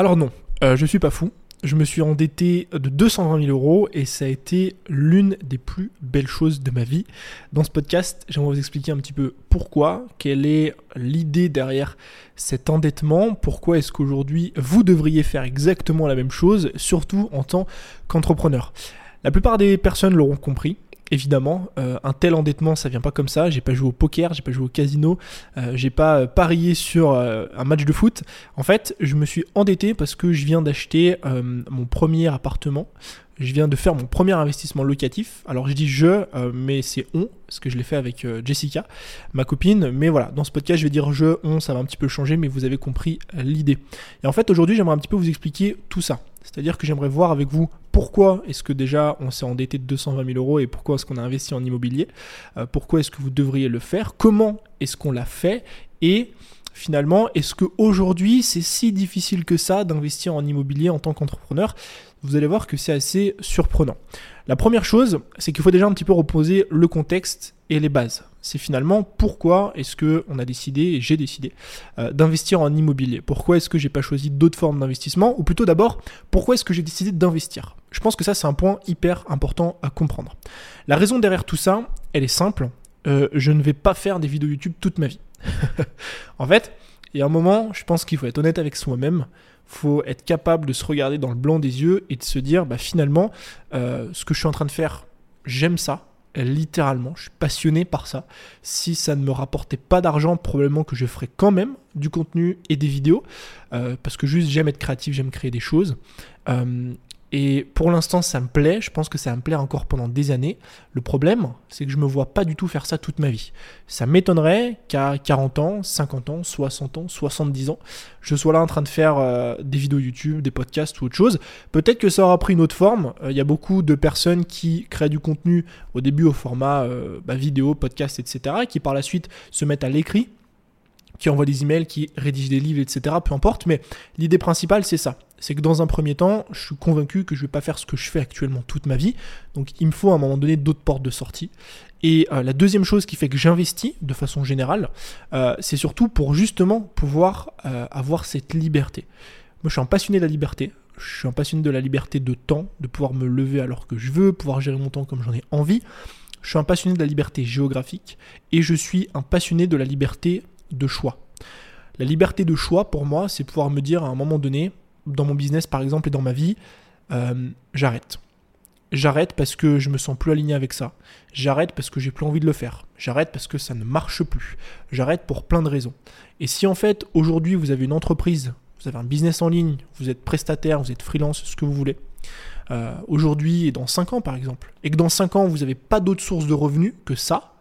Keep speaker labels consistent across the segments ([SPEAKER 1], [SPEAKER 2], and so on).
[SPEAKER 1] Alors non, euh, je suis pas fou. Je me suis endetté de 220 000 euros et ça a été l'une des plus belles choses de ma vie. Dans ce podcast, j'aimerais vous expliquer un petit peu pourquoi, quelle est l'idée derrière cet endettement, pourquoi est-ce qu'aujourd'hui vous devriez faire exactement la même chose, surtout en tant qu'entrepreneur. La plupart des personnes l'auront compris, évidemment. Euh, un tel endettement, ça vient pas comme ça. J'ai pas joué au poker, j'ai pas joué au casino, euh, j'ai pas euh, parié sur un match de foot. En fait, je me suis endetté parce que je viens d'acheter mon premier appartement. Je viens de faire mon premier investissement locatif. Alors je dis je, mais c'est on, parce que je l'ai fait avec Jessica, ma copine. Mais voilà, dans ce podcast, je vais dire je, on, ça va un petit peu changer, mais vous avez compris l'idée. Et en fait, aujourd'hui, j'aimerais un petit peu vous expliquer tout ça. C'est-à-dire que j'aimerais voir avec vous pourquoi est-ce que déjà on s'est endetté de 220 000 euros et pourquoi est-ce qu'on a investi en immobilier, euh, pourquoi est-ce que vous devriez le faire, comment est-ce qu'on l'a fait et finalement est-ce qu'aujourd'hui c'est si difficile que ça d'investir en immobilier en tant qu'entrepreneur? Vous allez voir que c'est assez surprenant. La première chose, c'est qu'il faut déjà un petit peu reposer le contexte et les bases. C'est finalement pourquoi est-ce que on a décidé, et j'ai décidé, euh, d'investir en immobilier? Pourquoi est-ce que j'ai pas choisi d'autres formes d'investissement? Ou plutôt d'abord, pourquoi est-ce que j'ai décidé d'investir? Je pense que ça c'est un point hyper important à comprendre. La raison derrière tout ça, elle est simple. Euh, je ne vais pas faire des vidéos YouTube toute ma vie. En fait, il y a un moment, je pense qu'il faut être honnête avec soi-même. Faut être capable de se regarder dans le blanc des yeux et de se dire bah finalement euh, ce que je suis en train de faire j'aime ça littéralement. Je suis passionné par ça. Si ça ne me rapportait pas d'argent probablement que je ferais quand même du contenu et des vidéos euh, parce que juste j'aime être créatif j'aime créer des choses. Euh, et pour l'instant, ça me plaît. Je pense que ça me plaire encore pendant des années. Le problème, c'est que je ne me vois pas du tout faire ça toute ma vie. Ça m'étonnerait qu'à 40 ans, 50 ans, 60 ans, 70 ans, je sois là en train de faire euh, des vidéos YouTube, des podcasts ou autre chose. Peut-être que ça aura pris une autre forme. Euh, il y a beaucoup de personnes qui créent du contenu au début au format euh, bah, vidéo, podcast, etc., qui par la suite se mettent à l'écrit qui envoient des emails, qui rédigent des livres, etc. Peu importe, mais l'idée principale, c'est ça c'est que dans un premier temps, je suis convaincu que je ne vais pas faire ce que je fais actuellement toute ma vie. Donc il me faut à un moment donné d'autres portes de sortie. Et euh, la deuxième chose qui fait que j'investis de façon générale, euh, c'est surtout pour justement pouvoir euh, avoir cette liberté. Moi je suis un passionné de la liberté. Je suis un passionné de la liberté de temps, de pouvoir me lever alors que je veux, pouvoir gérer mon temps comme j'en ai envie. Je suis un passionné de la liberté géographique et je suis un passionné de la liberté de choix. La liberté de choix, pour moi, c'est pouvoir me dire à un moment donné, dans mon business par exemple et dans ma vie, euh, j'arrête. J'arrête parce que je me sens plus aligné avec ça. J'arrête parce que j'ai plus envie de le faire. J'arrête parce que ça ne marche plus. J'arrête pour plein de raisons. Et si en fait aujourd'hui vous avez une entreprise, vous avez un business en ligne, vous êtes prestataire, vous êtes freelance, ce que vous voulez, euh, aujourd'hui et dans 5 ans par exemple, et que dans 5 ans vous n'avez pas d'autre source de revenus que ça,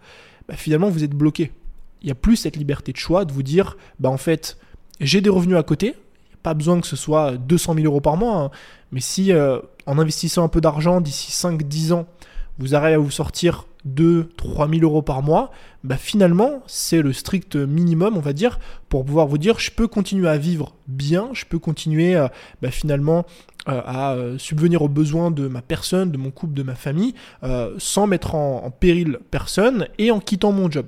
[SPEAKER 1] bah, finalement vous êtes bloqué. Il n'y a plus cette liberté de choix de vous dire, bah en fait, j'ai des revenus à côté, pas besoin que ce soit 200 000 euros par mois, hein. mais si euh, en investissant un peu d'argent d'ici 5-10 ans, vous arrivez à vous sortir 2 3 000 euros par mois, bah finalement, c'est le strict minimum, on va dire, pour pouvoir vous dire je peux continuer à vivre bien, je peux continuer euh, bah, finalement euh, à subvenir aux besoins de ma personne, de mon couple, de ma famille, sans mettre en, péril personne et en quittant mon job.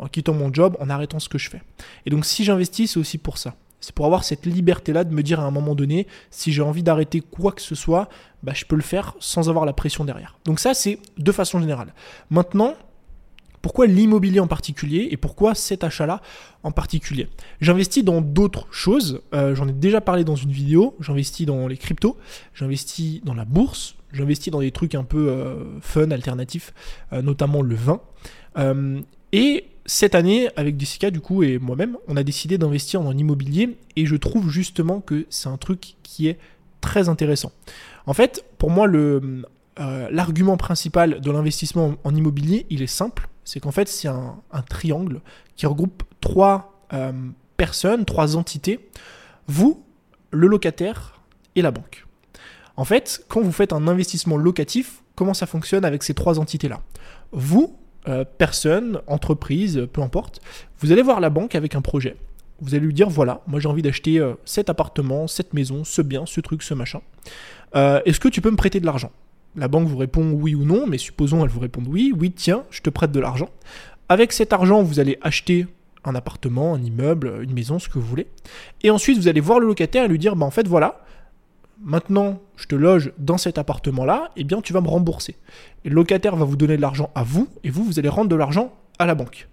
[SPEAKER 1] En quittant mon job, en arrêtant ce que je fais. Et donc si j'investis, c'est aussi pour ça. C'est pour avoir cette liberté-là de me dire à un moment donné, si j'ai envie d'arrêter quoi que ce soit, bah, je peux le faire sans avoir la pression derrière. Donc ça, c'est de façon générale. Maintenant, pourquoi l'immobilier en particulier et pourquoi cet achat-là en particulier? J'investis dans d'autres choses, euh, j'en ai déjà parlé dans une vidéo, j'investis dans les cryptos, j'investis dans la bourse, j'investis dans des trucs un peu euh, fun, alternatifs, euh, notamment le vin. Et cette année, avec Jessica du coup et moi-même, on a décidé d'investir dans l'immobilier et je trouve justement que c'est un truc qui est très intéressant. En fait, pour moi, euh, l'argument principal de l'investissement en immobilier, il est simple. C'est qu'en fait, c'est un, triangle qui regroupe trois euh, personnes, trois entités. Vous, le locataire et la banque. En fait, quand vous faites un investissement locatif, comment ça fonctionne avec ces trois entités-là? Vous, euh, personne, entreprise, peu importe, vous allez voir la banque avec un projet. Vous allez lui dire voilà, moi j'ai envie d'acheter euh, cet appartement, cette maison, ce bien, ce truc, ce machin. Euh, est-ce que tu peux me prêter de l'argent? La banque vous répond oui ou non, mais supposons elle vous réponde oui, oui, tiens, je te prête de l'argent. Avec cet argent, vous allez acheter un appartement, un immeuble, une maison, ce que vous voulez. Et ensuite, vous allez voir le locataire et lui dire, bah, en fait, voilà, maintenant, je te loge dans cet appartement-là, eh bien, tu vas me rembourser. Et le locataire va vous donner de l'argent à vous, et vous, vous allez rendre de l'argent à la banque.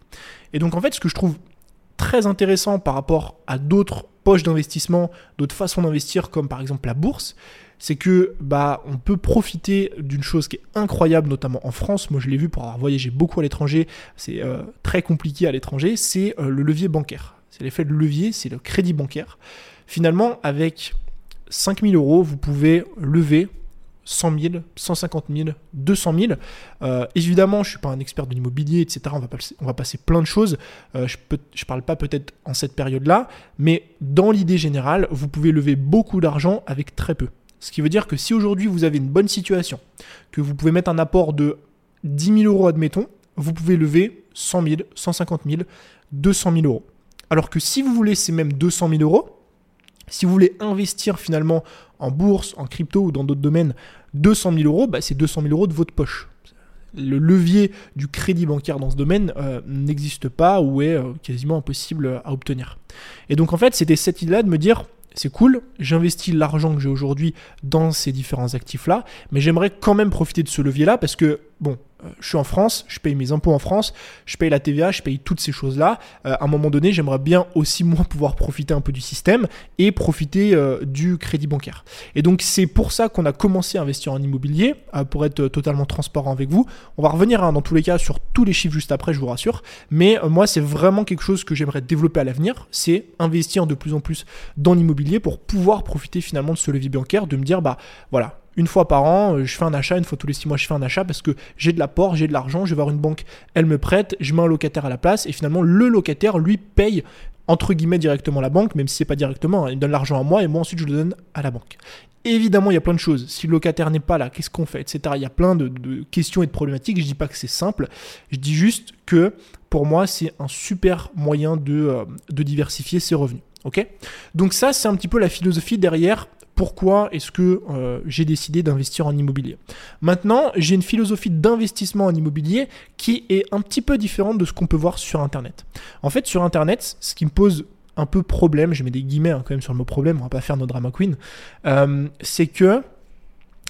[SPEAKER 1] Et donc, en fait, ce que je trouve très intéressant par rapport à d'autres poches d'investissement, d'autres façons d'investir, comme par exemple la bourse, c'est que bah on peut profiter d'une chose qui est incroyable, notamment en France. Moi, je l'ai vu pour avoir voyagé beaucoup à l'étranger. C'est euh, très compliqué à l'étranger. C'est euh, le levier bancaire. C'est l'effet de levier, c'est le crédit bancaire. Finalement, avec 5000 euros, vous pouvez lever 100 000, 150 000, 200 000. évidemment, je ne suis pas un expert de l'immobilier, etc. On va, passer, on va passer plein de choses. Euh, je ne parle pas peut-être en cette période-là, mais dans l'idée générale, vous pouvez lever beaucoup d'argent avec très peu. Ce qui veut dire que si aujourd'hui vous avez une bonne situation, que vous pouvez mettre un apport de 10 000 euros, admettons, vous pouvez lever 100 000, 150 000, 200 000 euros. Alors que si vous voulez ces mêmes 200 000 euros, si vous voulez investir finalement en bourse, en crypto ou dans d'autres domaines 200 000 euros, bah, c'est 200 000 euros de votre poche. Le levier du crédit bancaire dans ce domaine euh, n'existe pas ou est euh, quasiment impossible à obtenir. Et donc en fait, c'était cette idée-là de me dire, c'est cool, j'investis l'argent que j'ai aujourd'hui dans ces différents actifs-là, mais j'aimerais quand même profiter de ce levier-là parce que, bon, euh, je suis en France, je paye mes impôts en France, je paye la TVA, je paye toutes ces choses-là. Euh, à un moment donné, j'aimerais bien aussi moi pouvoir profiter un peu du système et profiter euh, du crédit bancaire. Et donc c'est pour ça qu'on a commencé à investir en immobilier, pour être totalement transparent avec vous. On va revenir hein, dans tous les cas sur tous les chiffres juste après, je vous rassure. Mais moi, c'est vraiment quelque chose que j'aimerais développer à l'avenir, c'est investir de plus en plus dans l'immobilier pour pouvoir profiter finalement de ce levier bancaire, de me dire bah voilà une fois par an, euh, je fais un achat, une fois tous les six mois, je fais un achat parce que j'ai de l'apport, j'ai de l'argent, je vais voir une banque, elle me prête, je mets un locataire à la place et finalement le locataire lui paye entre guillemets directement la banque, même si c'est pas directement, hein, il donne l'argent à moi et moi ensuite je le donne à la banque. Évidemment, il y a plein de choses. Si le locataire n'est pas là, qu'est-ce qu'on fait, etc. Il y a plein de, questions et de problématiques. Je dis pas que c'est simple. Je dis juste que pour moi, c'est un super moyen de, euh, diversifier ses revenus. Ok? Donc ça, c'est un petit peu la philosophie derrière pourquoi est-ce que euh, j'ai décidé d'investir en immobilier. Maintenant, j'ai une philosophie d'investissement en immobilier qui est un petit peu différente de ce qu'on peut voir sur Internet. En fait, sur Internet, ce qui me pose un peu problème, je mets des guillemets hein, quand même sur le mot problème, on va pas faire notre drama queen, euh, c'est que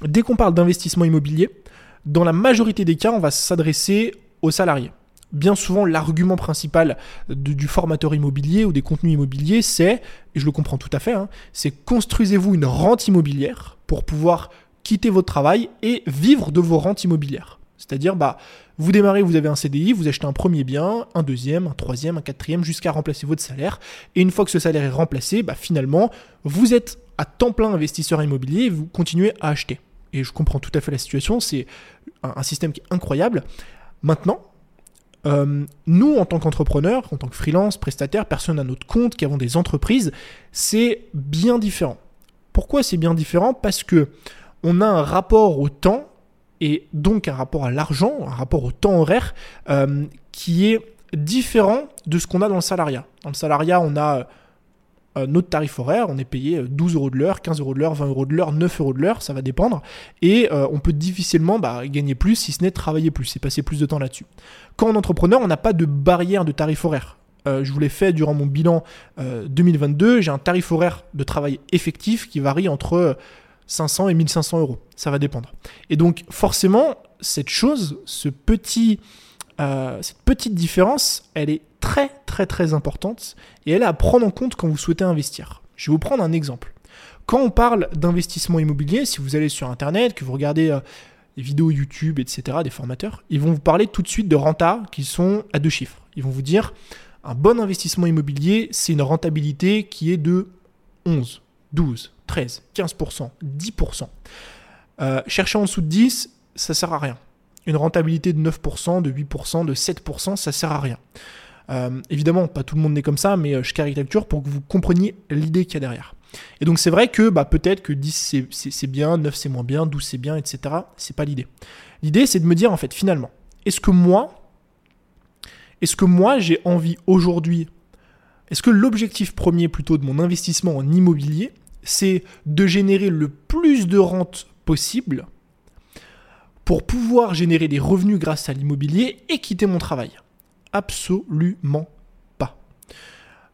[SPEAKER 1] dès qu'on parle d'investissement immobilier, dans la majorité des cas, on va s'adresser aux salariés bien souvent l'argument principal du formateur immobilier ou des contenus immobiliers, c'est, et je le comprends tout à fait, hein, c'est construisez-vous une rente immobilière pour pouvoir quitter votre travail et vivre de vos rentes immobilières. C'est-à-dire, bah, vous démarrez, vous avez un CDI, vous achetez un premier bien, un deuxième, un troisième, un quatrième, jusqu'à remplacer votre salaire. Et une fois que ce salaire est remplacé, bah, finalement, vous êtes à temps plein investisseur immobilier et vous continuez à acheter. Et je comprends tout à fait la situation, c'est un système qui est incroyable. Maintenant, euh, nous, en tant qu'entrepreneurs, en tant que freelance, prestataire, personne à notre compte, qui avons des entreprises, c'est bien différent. Pourquoi c'est bien différent? Parce que on a un rapport au temps et donc un rapport à l'argent, un rapport au temps horaire euh, qui est différent de ce qu'on a dans le salariat. Dans le salariat, on a notre tarif horaire, on est payé 12 euh, euros de l'heure, 15 euros de l'heure, 20 euros de l'heure, 9 euros de l'heure, ça va dépendre. Et euh, on peut difficilement bah, gagner plus, si ce n'est travailler plus, c'est passer plus de temps là-dessus. Quand on est entrepreneur, on n'a pas de barrière de tarif horaire. je vous l'ai fait durant mon bilan 2022, j'ai un tarif horaire de travail effectif qui varie entre 500 et 1500 euros. Ça va dépendre. Et donc forcément, cette chose, cette petite différence, elle est très très importante et elle est à prendre en compte quand vous souhaitez investir. Je vais vous prendre un exemple. Quand on parle d'investissement immobilier, si vous allez sur Internet, que vous regardez euh, des vidéos YouTube, etc., des formateurs, ils vont vous parler tout de suite de renta qui sont à deux chiffres. Ils vont vous dire un bon investissement immobilier, c'est une rentabilité qui est de 11, 12, 13, 15%, 10%. chercher en dessous de 10, ça sert à rien. Une rentabilité de 9%, de 8%, de 7%, ça sert à rien. Euh, évidemment, pas tout le monde n'est comme ça, mais euh, je caricature pour que vous compreniez l'idée qu'il y a derrière. Et donc c'est vrai que bah, peut-être que 10 c'est bien, 9 c'est moins bien, 12 c'est bien, etc. C'est pas l'idée. L'idée c'est de me dire en fait finalement, est-ce que moi, est-ce que moi j'ai envie aujourd'hui, est-ce que l'objectif premier plutôt de mon investissement en immobilier, c'est de générer le plus de rente possible pour pouvoir générer des revenus grâce à l'immobilier et quitter mon travail? Absolument pas.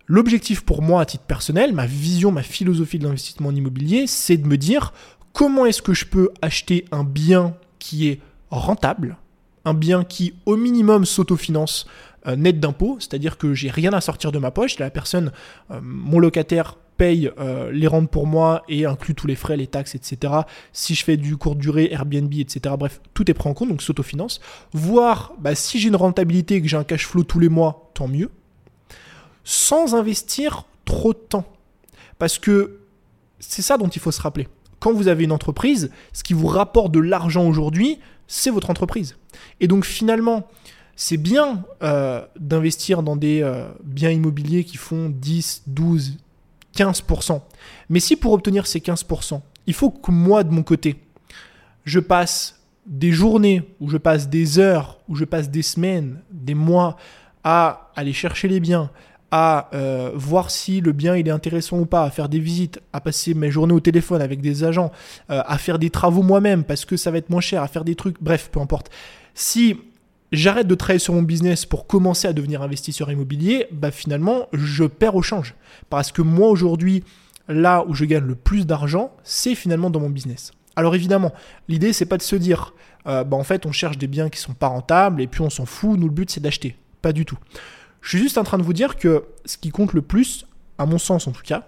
[SPEAKER 1] L'objectif pour moi à titre personnel, ma vision, ma philosophie de l'investissement en immobilier, c'est de me dire comment est-ce que je peux acheter un bien qui est rentable, un bien qui au minimum s'autofinance euh, net d'impôts, c'est-à-dire que j'ai rien à sortir de ma poche, la personne, euh, mon locataire paye euh, les rentes pour moi et inclut tous les frais, les taxes, etc. Si je fais du court durée, Airbnb, etc. Bref, tout est pris en compte, donc s'autofinance. Voir bah, si j'ai une rentabilité et que j'ai un cash flow tous les mois, tant mieux. Sans investir trop de temps. Parce que c'est ça dont il faut se rappeler. Quand vous avez une entreprise, ce qui vous rapporte de l'argent aujourd'hui, c'est votre entreprise. Et donc finalement, c'est bien euh, d'investir dans des euh, biens immobiliers qui font 10, 12, 15%. Mais si pour obtenir ces 15%, il faut que moi, de mon côté, je passe des journées, ou je passe des heures, ou je passe des semaines, des mois à aller chercher les biens, à euh, voir si le bien il est intéressant ou pas, à faire des visites, à passer mes journées au téléphone avec des agents, à faire des travaux moi-même parce que ça va être moins cher, à faire des trucs, bref, peu importe. Si j'arrête de travailler sur mon business pour commencer à devenir investisseur immobilier, bah finalement, je perds au change. Parce que moi, aujourd'hui, là où je gagne le plus d'argent, c'est finalement dans mon business. Alors évidemment, l'idée, c'est pas de se dire, euh, bah en fait, on cherche des biens qui sont pas rentables et puis on s'en fout, nous, le but, c'est d'acheter. Pas du tout. Je suis juste en train de vous dire que ce qui compte le plus, à mon sens en tout cas,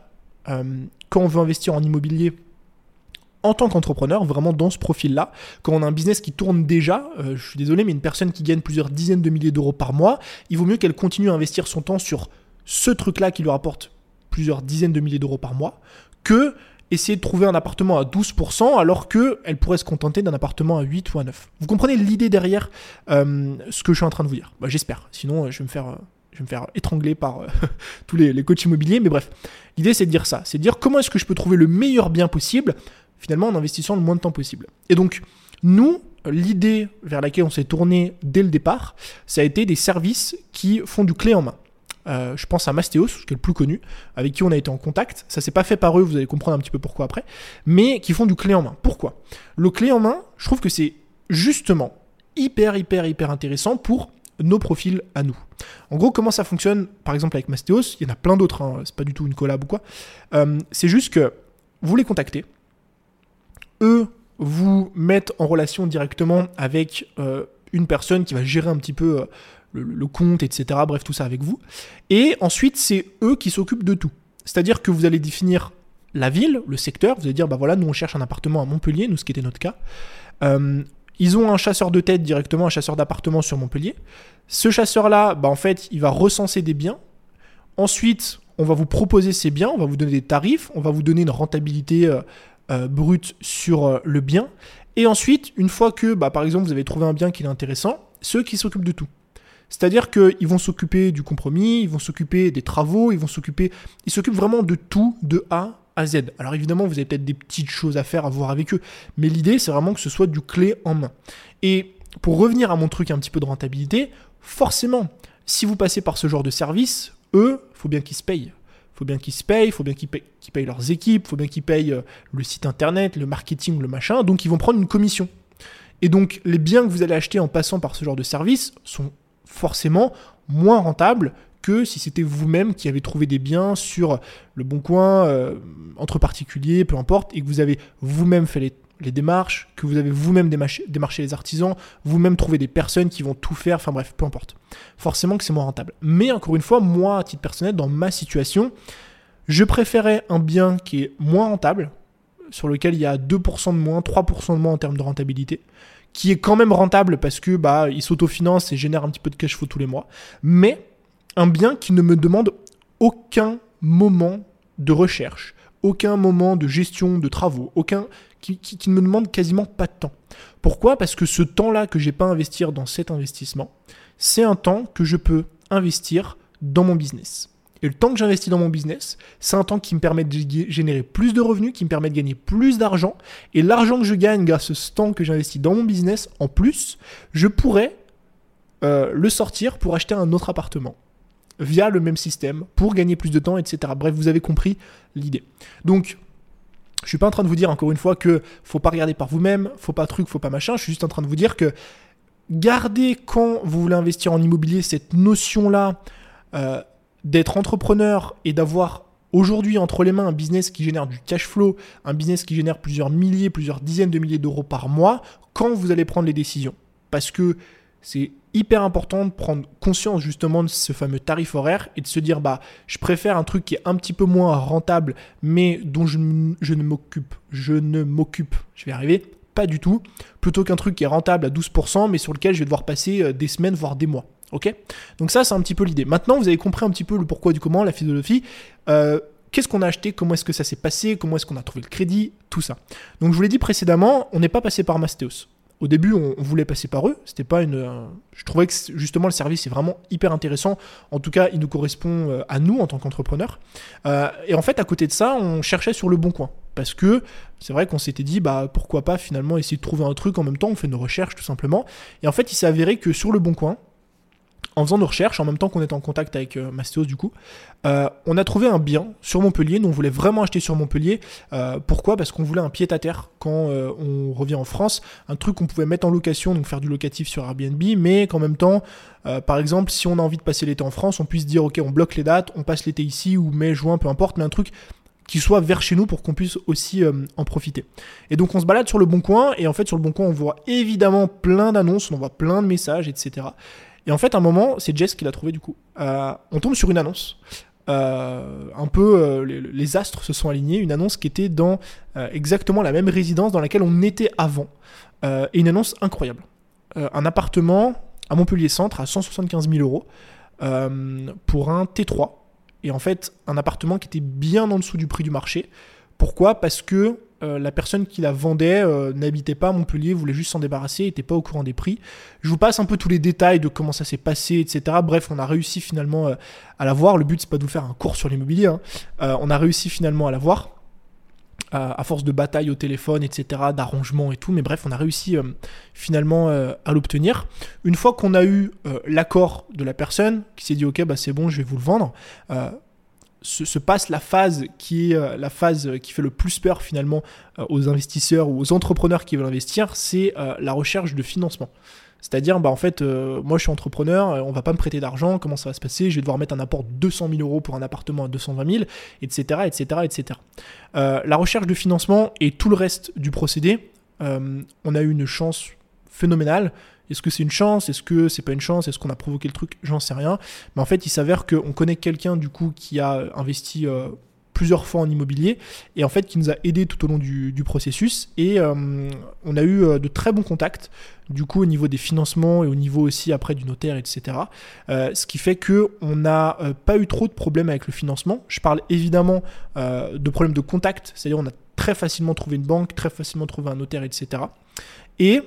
[SPEAKER 1] euh, quand on veut investir en immobilier en tant qu'entrepreneur, vraiment dans ce profil-là, quand on a un business qui tourne déjà, euh, je suis désolé, mais une personne qui gagne plusieurs dizaines de milliers d'euros par mois, il vaut mieux qu'elle continue à investir son temps sur ce truc-là qui lui rapporte plusieurs dizaines de milliers d'euros par mois, que essayer de trouver un appartement à 12% alors qu'elle pourrait se contenter d'un appartement à 8 ou à 9. Vous comprenez l'idée derrière euh, ce que je suis en train de vous dire bah, J'espère, sinon euh, je vais me faire... étrangler par tous les, les coachs immobiliers, mais bref. L'idée c'est de dire ça, c'est de dire comment est-ce que je peux trouver le meilleur bien possible finalement en investissant le moins de temps possible. Et donc, nous, l'idée vers laquelle on s'est tourné dès le départ, ça a été des services qui font du clé en main. Euh, je pense à Mastéos, qui est le plus connu, avec qui on a été en contact. Ça s'est pas fait par eux, vous allez comprendre un petit peu pourquoi après, mais qui font du clé en main. Pourquoi? Le clé en main, je trouve que c'est justement hyper, hyper, hyper intéressant pour nos profils à nous. En gros, comment ça fonctionne, par exemple avec Mastéos, il y en a plein d'autres, hein, c'est pas du tout une collab ou quoi. Euh, c'est juste que vous les contactez, eux vous mettent en relation directement avec euh, une personne qui va gérer un petit peu euh, le, compte, etc. Bref, tout ça avec vous. Et ensuite, c'est eux qui s'occupent de tout. C'est-à-dire que vous allez définir la ville, le secteur, vous allez dire, bah voilà, nous on cherche un appartement à Montpellier, nous ce qui était notre cas. Euh, ils ont un chasseur de tête directement, un chasseur d'appartement sur Montpellier. Ce chasseur-là, bah en fait, il va recenser des biens. Ensuite, on va vous proposer ces biens, on va vous donner des tarifs, on va vous donner une rentabilité euh, brut sur euh, le bien. Et ensuite, une fois que, bah, par exemple, vous avez trouvé un bien qui est intéressant, ceux qui s'occupent de tout. C'est-à-dire qu'ils vont s'occuper du compromis, ils vont s'occuper des travaux, ils vont s'occuper. Ils s'occupent vraiment de tout, de A à Z. Alors évidemment, vous avez peut-être des petites choses à faire, à voir avec eux. Mais l'idée, c'est vraiment que ce soit du clé en main. Et pour revenir à mon truc un petit peu de rentabilité, forcément, si vous passez par ce genre de service, eux, faut bien qu'ils se payent faut bien qu'ils se payent, faut bien qu'ils payent, leurs équipes, faut bien qu'ils payent euh, le site internet, le marketing, le machin. Donc ils vont prendre une commission. Et donc les biens que vous allez acheter en passant par ce genre de service sont forcément moins rentables que si c'était vous-même qui avez trouvé des biens sur le bon coin, euh, entre particuliers, peu importe, et que vous avez vous-même fait les les démarches, que vous avez vous-même démarché, les artisans, vous-même trouver des personnes qui vont tout faire, enfin bref, peu importe. Forcément que c'est moins rentable. Mais encore une fois, moi, à titre personnel, dans ma situation, je préférais un bien qui est moins rentable, sur lequel il y a 2% de moins, 3% de moins en termes de rentabilité, qui est quand même rentable parce que bah, il s'autofinance et génère un petit peu de cash flow tous les mois, mais un bien qui ne me demande aucun moment de recherche, aucun moment de gestion de travaux, aucun qui, ne me demande quasiment pas de temps. Pourquoi? Parce que ce temps-là que j'ai pas investir dans cet investissement, c'est un temps que je peux investir dans mon business. Et le temps que j'investis dans mon business, c'est un temps qui me permet de générer plus de revenus, qui me permet de gagner plus d'argent. Et l'argent que je gagne grâce à ce temps que j'investis dans mon business, en plus, je pourrais euh, le sortir pour acheter un autre appartement via le même système pour gagner plus de temps, etc. Bref, vous avez compris l'idée. Donc, je suis pas en train de vous dire encore une fois que faut pas regarder par vous-même, faut pas truc, faut pas machin. Je suis juste en train de vous dire que gardez quand vous voulez investir en immobilier cette notion-là euh, d'être entrepreneur et d'avoir aujourd'hui entre les mains un business qui génère du cash flow, un business qui génère plusieurs milliers, plusieurs dizaines de milliers d'euros par mois, quand vous allez prendre les décisions. Parce que c'est hyper important de prendre conscience justement de ce fameux tarif horaire et de se dire bah je préfère un truc qui est un petit peu moins rentable mais dont je, ne m'occupe, je ne m'occupe, je vais arriver, pas du tout, plutôt qu'un truc qui est rentable à 12% mais sur lequel je vais devoir passer euh, des semaines voire des mois. Ok? Donc ça, c'est un petit peu l'idée. Maintenant, vous avez compris un petit peu le pourquoi du comment, la philosophie. Euh, qu'est-ce qu'on a acheté? Comment est-ce que ça s'est passé? Comment est-ce qu'on a trouvé le crédit? Tout ça. Donc je vous l'ai dit précédemment, on n'est pas passé par Mastéos. Au début, on, voulait passer par eux. C'était pas une. Euh, je trouvais que justement le service est vraiment hyper intéressant. En tout cas, il nous correspond euh, à nous en tant qu'entrepreneurs. et en fait, à côté de ça, on cherchait sur le bon coin parce que c'est vrai qu'on s'était dit bah pourquoi pas finalement essayer de trouver un truc en même temps. On fait nos recherches tout simplement. Et en fait, il s'est avéré que sur le bon coin, en faisant nos recherches, en même temps qu'on était en contact avec euh, Mastéos du coup, euh, on a trouvé un bien sur Montpellier. Nous, on voulait vraiment acheter sur Montpellier. Euh, pourquoi? Parce qu'on voulait un pied à terre quand on revient en France. Un truc qu'on pouvait mettre en location, donc faire du locatif sur Airbnb, mais qu'en même temps, par exemple, si on a envie de passer l'été en France, on puisse dire ok, on bloque les dates, on passe l'été ici ou mai, juin, peu importe, mais un truc qui soit vers chez nous pour qu'on puisse aussi en profiter. Et donc on se balade sur le bon coin et en fait sur le bon coin on voit évidemment plein d'annonces, on voit plein de messages, etc. Et en fait, un moment, c'est Jess qui l'a trouvé du coup. Euh, on tombe sur une annonce. Euh, un peu, euh, les, astres se sont alignés. Une annonce qui était dans exactement la même résidence dans laquelle on était avant. et une annonce incroyable. un appartement à Montpellier Centre à 175 000 euros pour un T3. Et en fait, un appartement qui était bien en dessous du prix du marché. Pourquoi Parce que euh, la personne qui la vendait euh, n'habitait pas à Montpellier, voulait juste s'en débarrasser, n'était pas au courant des prix. Je vous passe un peu tous les détails de comment ça s'est passé, etc. Bref, on a réussi finalement euh, à la voir. Le but, c'est pas de vous faire un cours sur l'immobilier. Hein. on a réussi finalement à la voir. À force de bataille au téléphone, etc., d'arrangement et tout, mais bref, on a réussi finalement à l'obtenir. Une fois qu'on a eu l'accord de la personne qui s'est dit ok, bah c'est bon, je vais vous le vendre, se, passe la phase qui est euh, la phase qui fait le plus peur finalement euh, aux investisseurs ou aux entrepreneurs qui veulent investir, c'est euh, la recherche de financement. C'est-à-dire, bah en fait, moi je suis entrepreneur, on va pas me prêter d'argent, comment ça va se passer? Je vais devoir mettre un apport de 200 000 euros pour un appartement à 220 000, etc., etc., etc. la recherche de financement et tout le reste du procédé, on a eu une chance phénoménale. Est-ce que c'est une chance? Est-ce que c'est pas une chance? Est-ce qu'on a provoqué le truc? J'en sais rien. Mais en fait, il s'avère qu'on connaît quelqu'un du coup qui a investi euh, plusieurs fois en immobilier et en fait qui nous a aidé tout au long du, processus et euh, on a eu euh, de très bons contacts du coup au niveau des financements et au niveau aussi après du notaire etc ce qui fait que on n'a pas eu trop de problèmes avec le financement. Je parle évidemment de problèmes de contact c'est à dire on a très facilement trouvé une banque très facilement trouvé un notaire etc et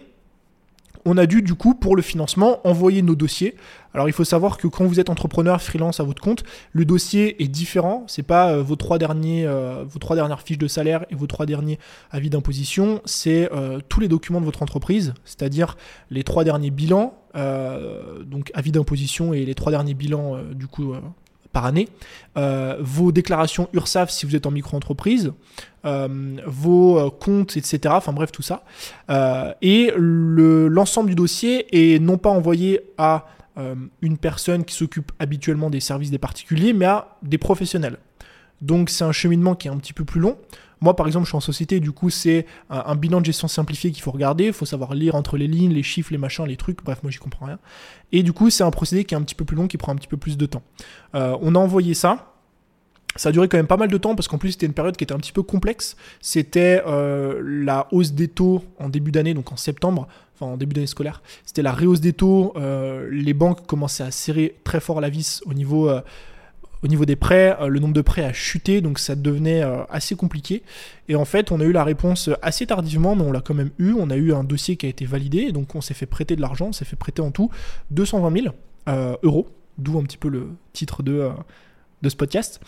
[SPEAKER 1] on a dû du coup pour le financement envoyer nos dossiers. Alors il faut savoir que quand vous êtes entrepreneur freelance à votre compte, le dossier est différent. C'est pas euh, vos trois derniers, euh, vos trois dernières fiches de salaire et vos trois derniers avis d'imposition. C'est euh, tous les documents de votre entreprise, c'est-à-dire les trois derniers bilans, donc avis d'imposition et les trois derniers bilans du coup par année, euh, vos déclarations URSAF si vous êtes en micro-entreprise, euh, vos euh, comptes, etc. Enfin bref, tout ça. et l'ensemble du dossier est non pas envoyé à une personne qui s'occupe habituellement des services des particuliers, mais à des professionnels. Donc c'est un cheminement qui est un petit peu plus long. Moi, par exemple, je suis en société, du coup, c'est un, bilan de gestion simplifié qu'il faut regarder. Il faut savoir lire entre les lignes, les chiffres, les machins, les trucs. Bref, moi, j'y comprends rien. Et du coup, c'est un procédé qui est un petit peu plus long, qui prend un petit peu plus de temps. Euh, on a envoyé ça. Ça a duré quand même pas mal de temps parce qu'en plus c'était une période qui était un petit peu complexe. C'était euh, la hausse des taux en début d'année, donc en septembre, enfin en début d'année scolaire. C'était la réhausse des taux. Euh, les banques commençaient à serrer très fort la vis au niveau au niveau des prêts, euh, le nombre de prêts a chuté, donc ça devenait euh, assez compliqué. Et en fait, on a eu la réponse assez tardivement, mais on l'a quand même eu. On a eu un dossier qui a été validé, donc on s'est fait prêter de l'argent, on s'est fait prêter en tout 220 000 euh, euros, d'où un petit peu le titre de, de ce podcast.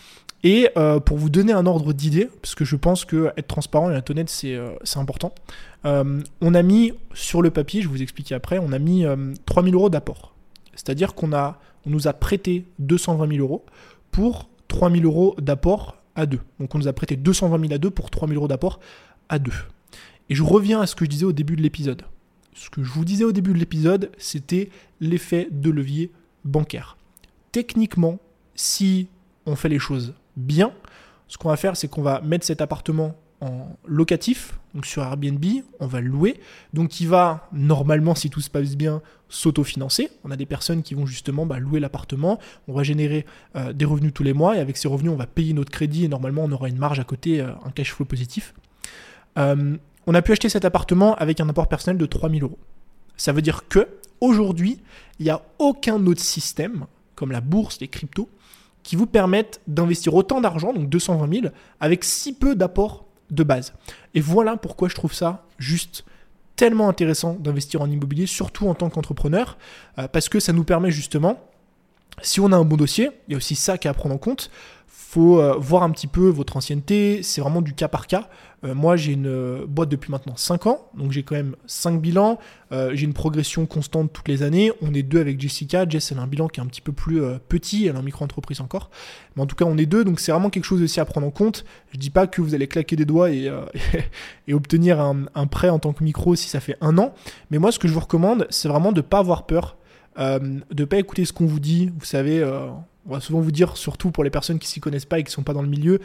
[SPEAKER 1] Et pour vous donner un ordre d'idée, parce que je pense que être transparent et être honnête, c'est important, on a mis sur le papier, je vais vous expliquer après, on a mis 3000 euros d'apport. C'est-à-dire qu'on a, on nous a prêté 220 000 euros pour 3000 euros d'apport à deux. Donc on nous a prêté 220 000 à deux pour 3000 euros d'apport à deux. Et je reviens à ce que je disais au début de l'épisode. Ce que je vous disais au début de l'épisode, c'était l'effet de levier bancaire. Techniquement, si on fait les choses bien, ce qu'on va faire, c'est qu'on va mettre cet appartement en locatif, donc sur Airbnb, on va louer. Donc il va normalement, si tout se passe bien, s'autofinancer. On a des personnes qui vont justement bah, louer l'appartement, on va générer euh, des revenus tous les mois et avec ces revenus, on va payer notre crédit et normalement, on aura une marge à côté, euh, un cash flow positif. Euh, on a pu acheter cet appartement avec un apport personnel de 3000 euros. Ça veut dire que aujourd'hui, il n'y a aucun autre système, comme la bourse, les cryptos, qui vous permettent d'investir autant d'argent, donc 220 000, avec si peu d'apport de base. Et voilà pourquoi je trouve ça juste tellement intéressant d'investir en immobilier, surtout en tant qu'entrepreneur, euh, parce que ça nous permet justement, si on a un bon dossier, il y a aussi ça qui est à prendre en compte, faut euh, voir un petit peu votre ancienneté, c'est vraiment du cas par cas. Euh, moi, j'ai une euh, boîte depuis maintenant 5 ans, donc j'ai quand même 5 bilans. J'ai une progression constante toutes les années. On est deux avec Jessica. Jess, elle a un bilan qui est un petit peu plus petit, elle a un micro-entreprise encore. Mais en tout cas, on est deux, donc c'est vraiment quelque chose aussi à prendre en compte. Je dis pas que vous allez claquer des doigts et, et obtenir un, un, prêt en tant que micro si ça fait un an. Mais moi, ce que je vous recommande, c'est vraiment de ne pas avoir peur. de ne pas écouter ce qu'on vous dit. Vous savez, on va souvent vous dire, surtout pour les personnes qui s'y connaissent pas et qui sont pas dans le milieu,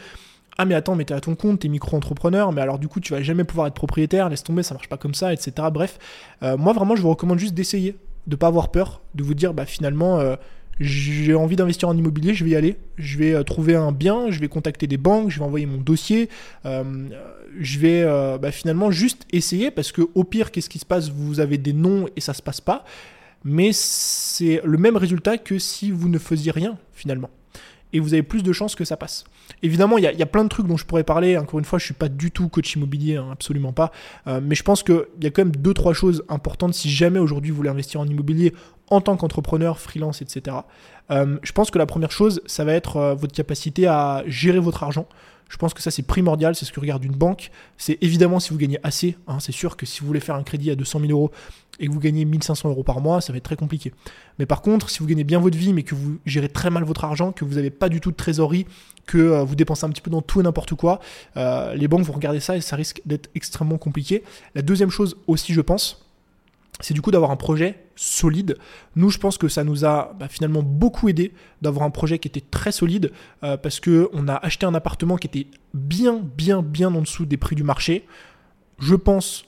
[SPEAKER 1] ah mais attends, mais t'es à ton compte, t'es micro-entrepreneur, mais alors du coup tu vas jamais pouvoir être propriétaire, laisse tomber, ça marche pas comme ça, etc. Bref, euh, moi vraiment je vous recommande juste d'essayer, de pas avoir peur, de vous dire bah finalement euh, j'ai envie d'investir en immobilier, je vais y aller, je vais euh, trouver un bien, je vais contacter des banques, je vais envoyer mon dossier, je vais bah, finalement juste essayer parce que au pire qu'est-ce qui se passe, vous avez des noms et ça se passe pas, mais c'est le même résultat que si vous ne faisiez rien finalement et vous avez plus de chances que ça passe. Évidemment, il y, a plein de trucs dont je pourrais parler. Encore une fois, je suis pas du tout coach immobilier, hein, absolument pas. Euh, mais je pense qu'il y a quand même deux, trois choses importantes si jamais aujourd'hui vous voulez investir en immobilier en tant qu'entrepreneur, freelance, etc. Euh, je pense que la première chose, ça va être euh, votre capacité à gérer votre argent. Je pense que ça c'est primordial, c'est ce que regarde une banque. C'est évidemment si vous gagnez assez. Hein, c'est sûr que si vous voulez faire un crédit à 200 000 euros et que vous gagnez 1500 euros par mois, ça va être très compliqué. Mais par contre, si vous gagnez bien votre vie, mais que vous gérez très mal votre argent, que vous n'avez pas du tout de trésorerie, que euh, vous dépensez un petit peu dans tout et n'importe quoi, euh, les banques vont regarder ça et ça risque d'être extrêmement compliqué. La deuxième chose aussi, je pense, c'est du coup d'avoir un projet solide. Nous, je pense que ça nous a bah, finalement beaucoup aidé d'avoir un projet qui était très solide euh, parce que on a acheté un appartement qui était bien, bien, bien en dessous des prix du marché. Je pense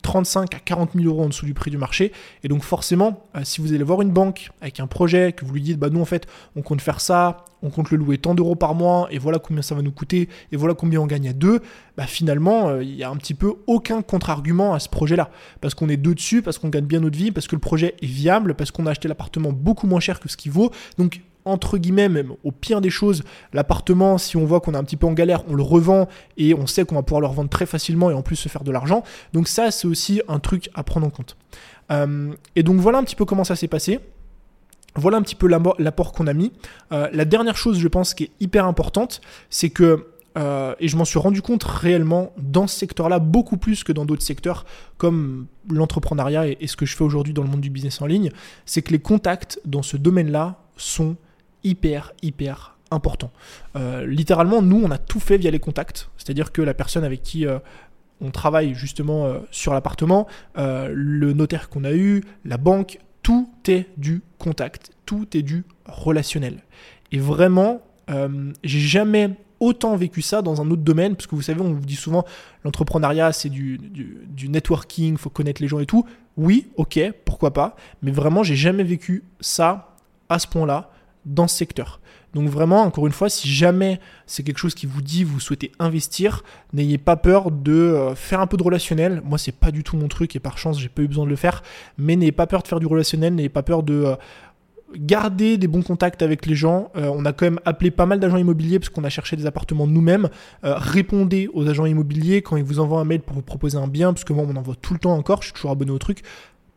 [SPEAKER 1] 35 à 40 000 euros en dessous du prix du marché. Et donc forcément, euh, si vous allez voir une banque avec un projet, que vous lui dites, bah nous en fait, on compte faire ça, on compte le louer tant d'euros par mois, et voilà combien ça va nous coûter, et voilà combien on gagne à deux, bah finalement, euh, il y a un petit peu aucun contre-argument à ce projet-là. Parce qu'on est deux dessus, parce qu'on gagne bien notre vie, parce que le projet est viable, parce qu'on a acheté l'appartement beaucoup moins cher que ce qu'il vaut. Donc entre guillemets, même au pire des choses, l'appartement, si on voit qu'on est un petit peu en galère, on le revend et on sait qu'on va pouvoir le revendre très facilement et en plus se faire de l'argent. Donc ça, c'est aussi un truc à prendre en compte. Euh, et donc voilà un petit peu comment ça s'est passé. Voilà un petit peu l'apport qu'on a mis. Euh, la dernière chose, je pense, qui est hyper importante, c'est que euh, et je m'en suis rendu compte réellement dans ce secteur-là, beaucoup plus que dans d'autres secteurs comme l'entrepreneuriat et, ce que je fais aujourd'hui dans le monde du business en ligne, c'est que les contacts dans ce domaine-là sont hyper, hyper important. Euh, littéralement, nous, on a tout fait via les contacts. C'est-à-dire que la personne avec qui euh, on travaille justement euh, sur l'appartement, le notaire qu'on a eu, la banque, tout est du contact, tout est du relationnel. Et vraiment, j'ai jamais autant vécu ça dans un autre domaine, parce que vous savez, on vous dit souvent, l'entrepreneuriat, c'est du, du, du, networking, faut connaître les gens et tout. Oui, ok, pourquoi pas, mais vraiment, j'ai jamais vécu ça à ce point-là dans ce secteur. Donc vraiment, encore une fois, si jamais c'est quelque chose qui vous dit, vous souhaitez investir, n'ayez pas peur de euh, faire un peu de relationnel. Moi, c'est pas du tout mon truc et par chance, j'ai pas eu besoin de le faire. Mais n'ayez pas peur de faire du relationnel, n'ayez pas peur de euh, garder des bons contacts avec les gens. Euh, on a quand même appelé pas mal d'agents immobiliers parce qu'on a cherché des appartements nous-mêmes. répondez aux agents immobiliers quand ils vous envoient un mail pour vous proposer un bien, parce que moi on envoie tout le temps encore, je suis toujours abonné au truc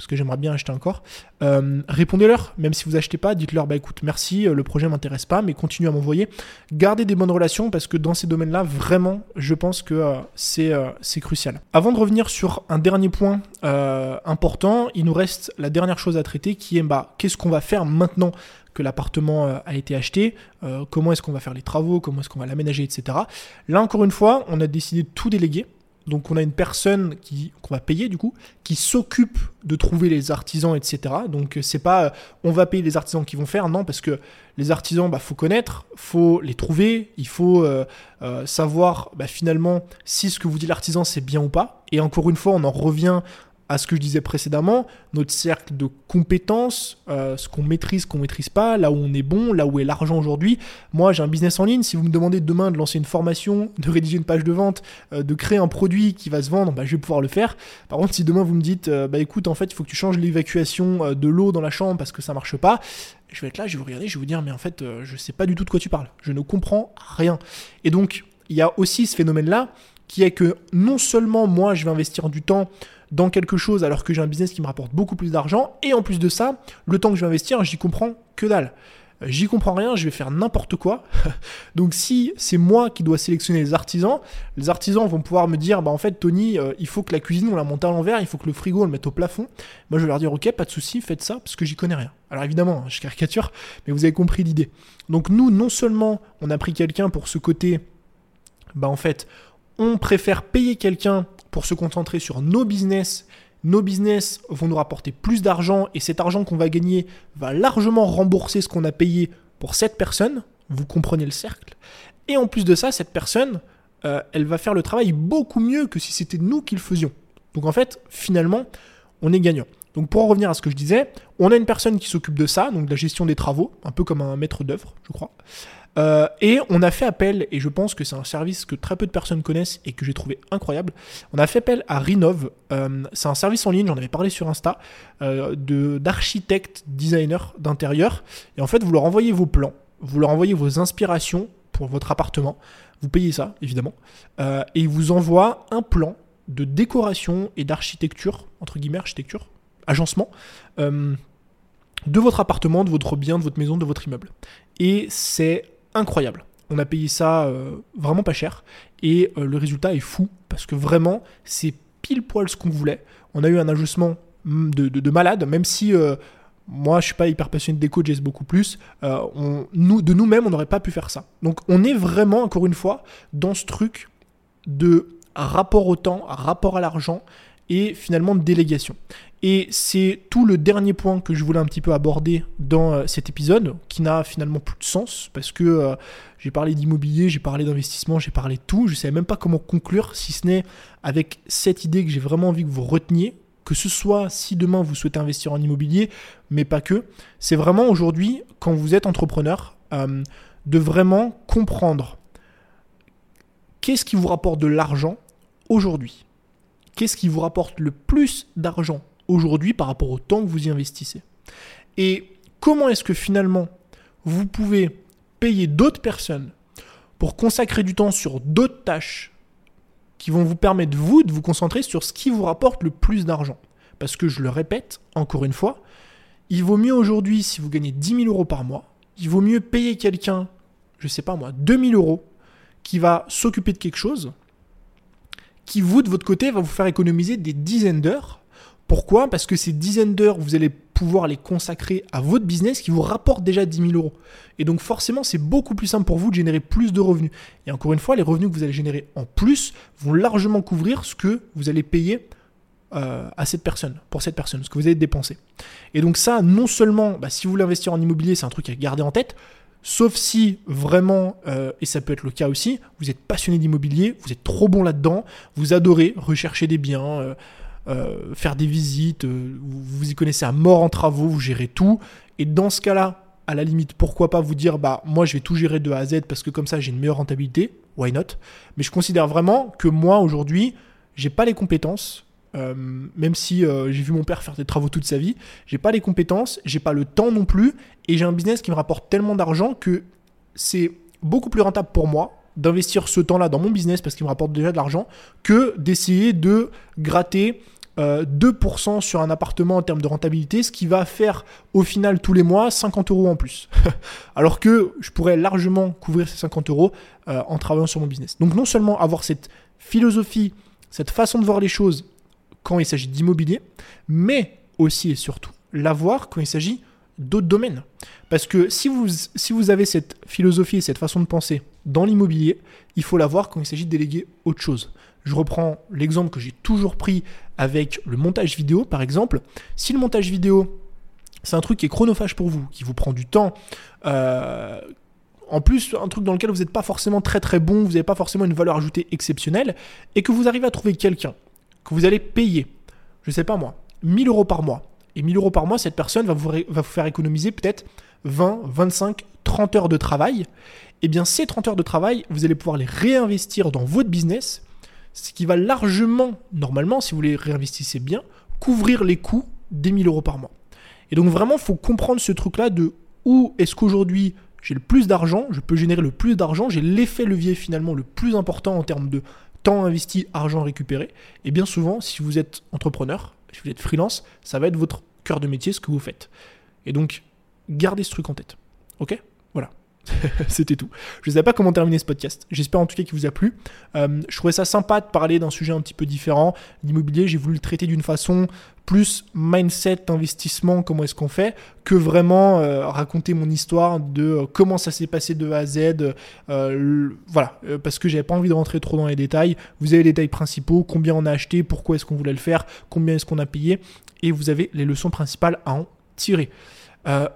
[SPEAKER 1] parce que j'aimerais bien acheter encore. Euh, répondez-leur, même si vous achetez pas, dites-leur bah écoute, merci, euh, le projet m'intéresse pas, mais continuez à m'envoyer. Gardez des bonnes relations parce que dans ces domaines-là, vraiment, je pense que euh, c'est crucial. Avant de revenir sur un dernier point important, il nous reste la dernière chose à traiter qui est bah qu'est-ce qu'on va faire maintenant que l'appartement a été acheté, comment est-ce qu'on va faire les travaux, comment est-ce qu'on va l'aménager, etc. Là encore une fois, on a décidé de tout déléguer Donc on a une personne qui qu'on va payer du coup, qui s'occupe de trouver les artisans, etc. Donc c'est pas euh, on va payer les artisans qui vont faire, non, parce que les artisans, bah faut connaître, faut les trouver, il faut euh, euh, savoir bah, finalement si ce que vous dit l'artisan c'est bien ou pas. Et encore une fois, on en revient à ce que je disais précédemment, notre cercle de compétences, euh, ce qu'on maîtrise, qu'on maîtrise pas, là où on est bon, là où est l'argent aujourd'hui. Moi, j'ai un business en ligne. Si vous me demandez demain de lancer une formation, de rédiger une page de vente, euh, de créer un produit qui va se vendre, bah, je vais pouvoir le faire. Par contre, si demain vous me dites, euh, bah écoute, en fait, il faut que tu changes l'évacuation de l'eau dans la chambre parce que ça marche pas, je vais être là, je vais vous regarder, je vais vous dire, mais en fait, je sais pas du tout de quoi tu parles. Je ne comprends rien. Et donc, il y a aussi ce phénomène-là qui est que non seulement moi, je vais investir du temps dans quelque chose alors que j'ai un business qui me rapporte beaucoup plus d'argent. Et en plus de ça, le temps que je vais investir, j'y comprends que dalle. J'y comprends rien, je vais faire n'importe quoi. Donc si c'est moi qui dois sélectionner les artisans, les artisans vont pouvoir me dire, bah en fait Tony, euh, il faut que la cuisine on la monte à l'envers, il faut que le frigo on le mette au plafond. Moi je vais leur dire, ok, pas de souci, faites ça parce que j'y connais rien. Alors évidemment, hein, je caricature, mais vous avez compris l'idée. Donc nous, non seulement on a pris quelqu'un pour ce côté, bah en fait, on préfère payer quelqu'un pour se concentrer sur nos business. Nos business vont nous rapporter plus d'argent et cet argent qu'on va gagner va largement rembourser ce qu'on a payé pour cette personne. Vous comprenez le cercle. Et en plus de ça, cette personne, euh, elle va faire le travail beaucoup mieux que si c'était nous qui le faisions. Donc en fait, finalement, on est gagnant. Donc pour en revenir à ce que je disais, on a une personne qui s'occupe de ça, donc de la gestion des travaux, un peu comme un maître d'œuvre, je crois. Euh, et on a fait appel, et je pense que c'est un service que très peu de personnes connaissent et que j'ai trouvé incroyable. On a fait appel à Rinov. Euh, c'est un service en ligne, j'en avais parlé sur Insta, euh, d'architectes, designers d'intérieur. Et en fait, vous leur envoyez vos plans, vous leur envoyez vos inspirations pour votre appartement. Vous payez ça, évidemment. et ils vous envoient un plan de décoration et d'architecture, entre guillemets, architecture, agencement de votre appartement, de votre bien, de votre maison, de votre immeuble. Et c'est incroyable. On a payé ça euh, vraiment pas cher et euh, le résultat est fou parce que vraiment c'est pile poil ce qu'on voulait. On a eu un ajustement mm, de, malade, même si euh, moi je suis pas hyper passionné de déco, j'aime beaucoup plus. de nous-mêmes, on n'aurait pas pu faire ça. Donc on est vraiment, encore une fois, dans ce truc de rapport au temps, rapport à l'argent et finalement de délégation. Et c'est tout le dernier point que je voulais un petit peu aborder dans euh, cet épisode, qui n'a finalement plus de sens, parce que euh, j'ai parlé d'immobilier, j'ai parlé d'investissement, j'ai parlé de tout, je ne savais même pas comment conclure, si ce n'est avec cette idée que j'ai vraiment envie que vous reteniez, que ce soit si demain vous souhaitez investir en immobilier, mais pas que, c'est vraiment aujourd'hui, quand vous êtes entrepreneur, euh, de vraiment comprendre qu'est-ce qui vous rapporte de l'argent aujourd'hui. Qu'est-ce qui vous rapporte le plus d'argent aujourd'hui par rapport au temps que vous y investissez. Et comment est-ce que finalement vous pouvez payer d'autres personnes pour consacrer du temps sur d'autres tâches qui vont vous permettre, vous, de vous concentrer sur ce qui vous rapporte le plus d'argent? Parce que je le répète, encore une fois, il vaut mieux aujourd'hui, si vous gagnez 10 000 euros par mois, il vaut mieux payer quelqu'un, je sais pas moi, 2 000 euros, qui va s'occuper de quelque chose, qui vous, de votre côté, va vous faire économiser des dizaines d'heures pourquoi? Parce que ces dizaines d'heures, vous allez pouvoir les consacrer à votre business qui vous rapporte déjà 10 000 euros. Et donc forcément, c'est beaucoup plus simple pour vous de générer plus de revenus. Et encore une fois, les revenus que vous allez générer en plus vont largement couvrir ce que vous allez payer euh, à cette personne, pour cette personne, ce que vous allez dépenser. Et donc ça, non seulement, bah, si vous voulez investir en immobilier, c'est un truc à garder en tête, Sauf si vraiment, euh, et ça peut être le cas aussi, vous êtes passionné d'immobilier, vous êtes trop bon là-dedans, vous adorez rechercher des biens, euh, euh, faire des visites, euh, vous y connaissez à mort en travaux, vous gérez tout. Et dans ce cas-là, à la limite, pourquoi pas vous dire, bah moi je vais tout gérer de A à Z parce que comme ça j'ai une meilleure rentabilité, why not? Mais je considère vraiment que moi aujourd'hui, j'ai pas les compétences, euh, même si j'ai vu mon père faire des travaux toute sa vie, j'ai pas les compétences, j'ai pas le temps non plus, et j'ai un business qui me rapporte tellement d'argent que c'est beaucoup plus rentable pour moi d'investir ce temps-là dans mon business parce qu'il me rapporte déjà de l'argent que d'essayer de gratter 2% euh, sur un appartement en termes de rentabilité, ce qui va faire au final tous les mois 50 euros en plus. Alors que je pourrais largement couvrir ces 50 euros euh, en travaillant sur mon business. Donc non seulement avoir cette philosophie, cette façon de voir les choses quand il s'agit d'immobilier, mais aussi et surtout l'avoir quand il s'agit d'autres domaines. Parce que si vous, si vous avez cette philosophie et cette façon de penser dans l'immobilier, il faut l'avoir quand il s'agit de déléguer autre chose. Je reprends l'exemple que j'ai toujours pris avec le montage vidéo, par exemple. Si le montage vidéo, c'est un truc qui est chronophage pour vous, qui vous prend du temps, euh, en plus, un truc dans lequel vous n'êtes pas forcément très très bon, vous n'avez pas forcément une valeur ajoutée exceptionnelle, et que vous arrivez à trouver quelqu'un que vous allez payer, je sais pas moi, 1000 euros par mois. Et 1000 euros par mois, cette personne va vous, va vous faire économiser peut-être 20, 25, 30 heures de travail. Et eh bien, ces 30 heures de travail, vous allez pouvoir les réinvestir dans votre business, ce qui va largement, normalement, si vous les réinvestissez bien, couvrir les coûts des 1000 euros par mois. Et donc vraiment, il faut comprendre ce truc-là de où est-ce qu'aujourd'hui j'ai le plus d'argent, je peux générer le plus d'argent, j'ai l'effet levier finalement le plus important en termes de temps investi, argent récupéré. Et bien souvent, si vous êtes entrepreneur, si vous êtes freelance, ça va être votre cœur de métier, ce que vous faites. Et donc, gardez ce truc en tête. Ok? Voilà. C'était tout. Je ne sais pas comment terminer ce podcast. J'espère en tout cas qu'il vous a plu. Euh, je trouvais ça sympa de parler d'un sujet un petit peu différent. L'immobilier, j'ai voulu le traiter d'une façon plus mindset, investissement, comment est-ce qu'on fait, que vraiment euh, raconter mon histoire de euh, comment ça s'est passé de A à Z. voilà, parce que j'avais pas envie de rentrer trop dans les détails. Vous avez les détails principaux, combien on a acheté, pourquoi est-ce qu'on voulait le faire, combien est-ce qu'on a payé, et vous avez les leçons principales à en tirer.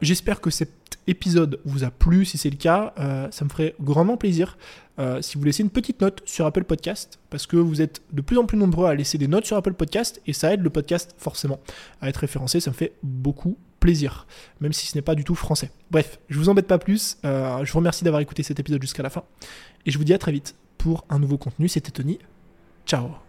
[SPEAKER 1] J'espère que c'est épisode vous a plu. Si c'est le cas, euh, ça me ferait grandement plaisir euh, si vous laissez une petite note sur Apple Podcast, parce que vous êtes de plus en plus nombreux à laisser des notes sur Apple Podcast, et ça aide le podcast forcément à être référencé. Ça me fait beaucoup plaisir, même si ce n'est pas du tout français. Bref, je vous embête pas plus. Euh, je vous remercie d'avoir écouté cet épisode jusqu'à la fin, et je vous dis à très vite pour un nouveau contenu. C'était Tony. Ciao